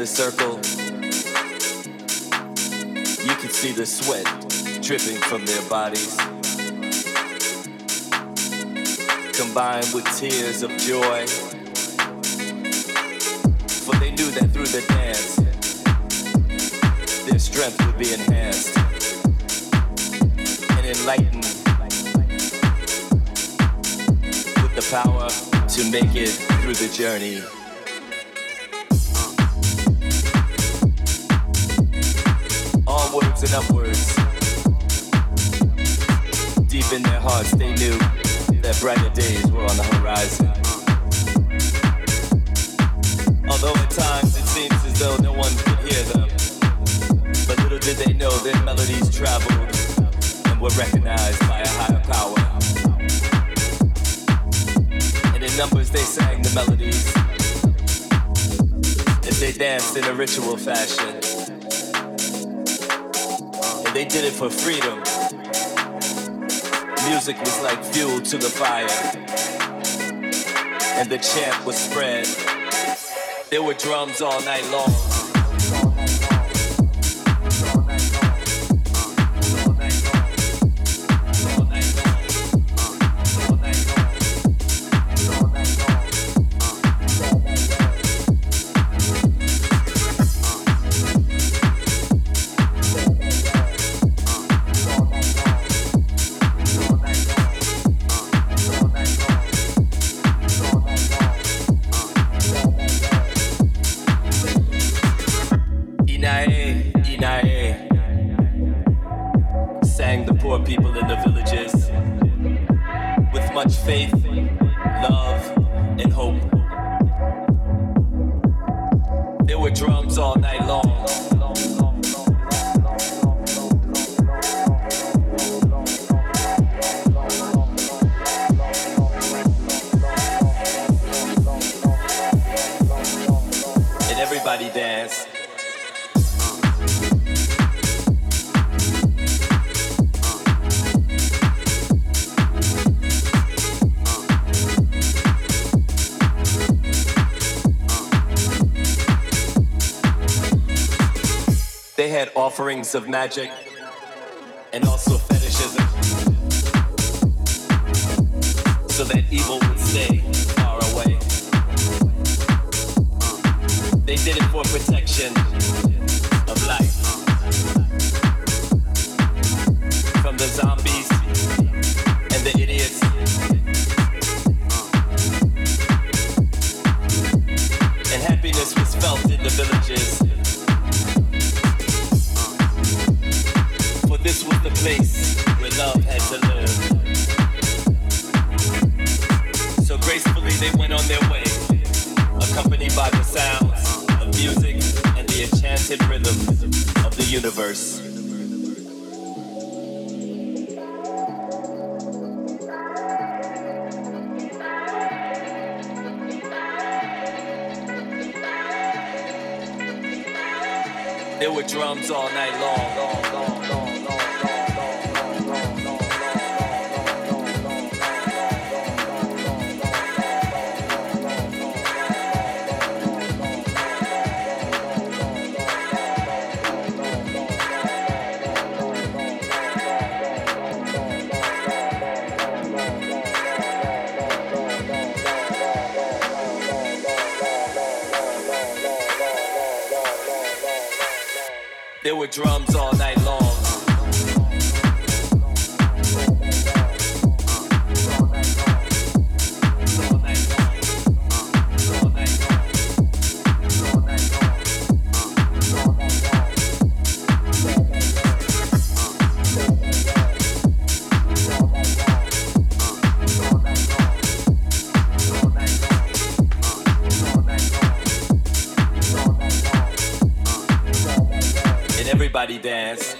the circle, you could see the sweat dripping from their bodies, combined with tears of joy. For they knew that through the dance, their strength would be enhanced and enlightened with the power to make it through the journey. In their hearts, they knew that brighter days were on the horizon. Although at times it seems as though no one could hear them, but little did they know their melodies traveled and were recognized by a higher power. And in numbers they sang the melodies, and they danced in a ritual fashion. And they did it for freedom. Music was like fuel to the fire. And the chant was spread. There were drums all night long. They had offerings of magic and also fetishism. So that evil would stay far away. They did it for protection of life. From the zombies and the idiots. And happiness was felt in the villages. The place where love had to live. So gracefully they went on their way, accompanied by the sounds of music and the enchanted rhythms of the universe. There were drums all night long. Everybody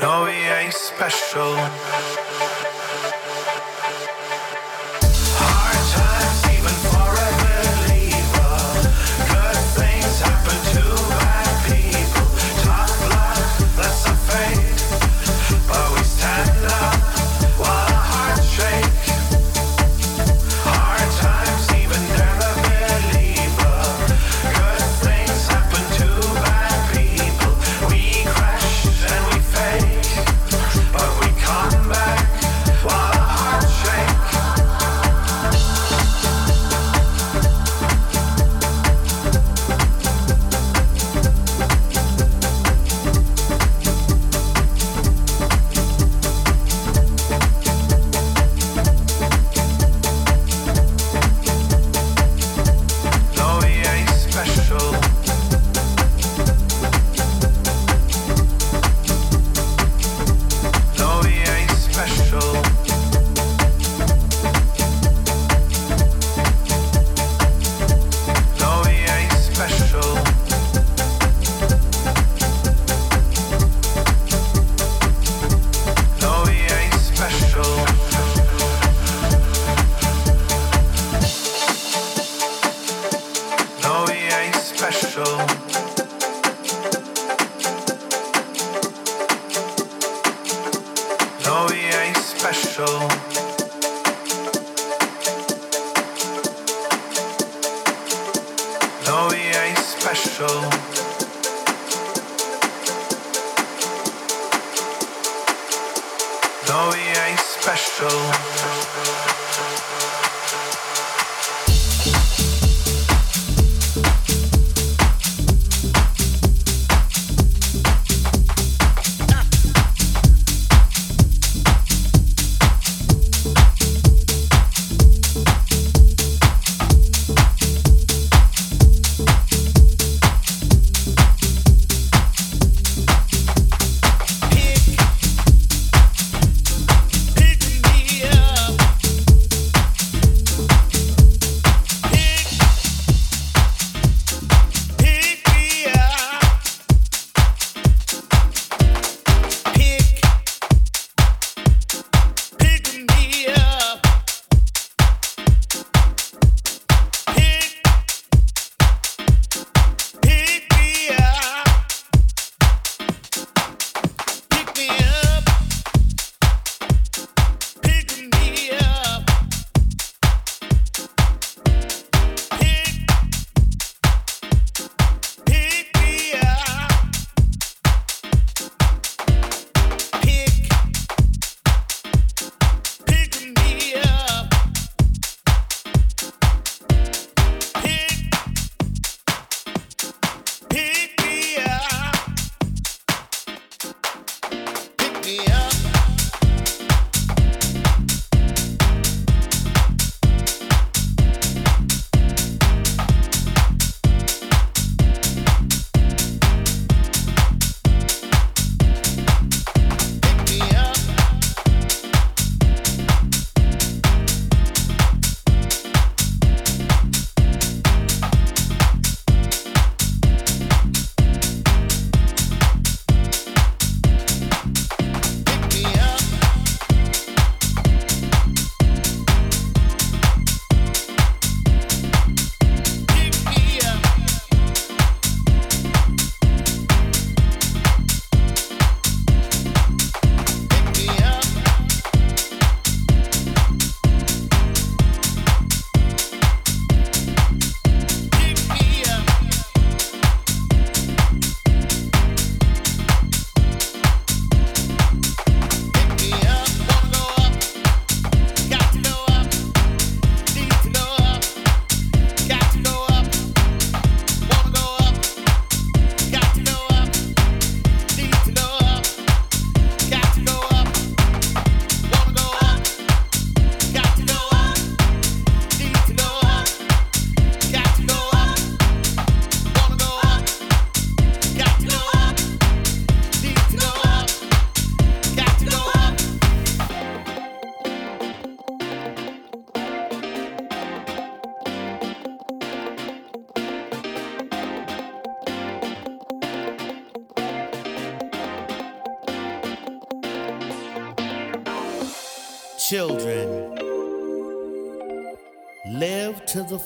No, we ain't special.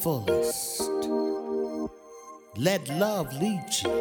Fullest. Let love lead you.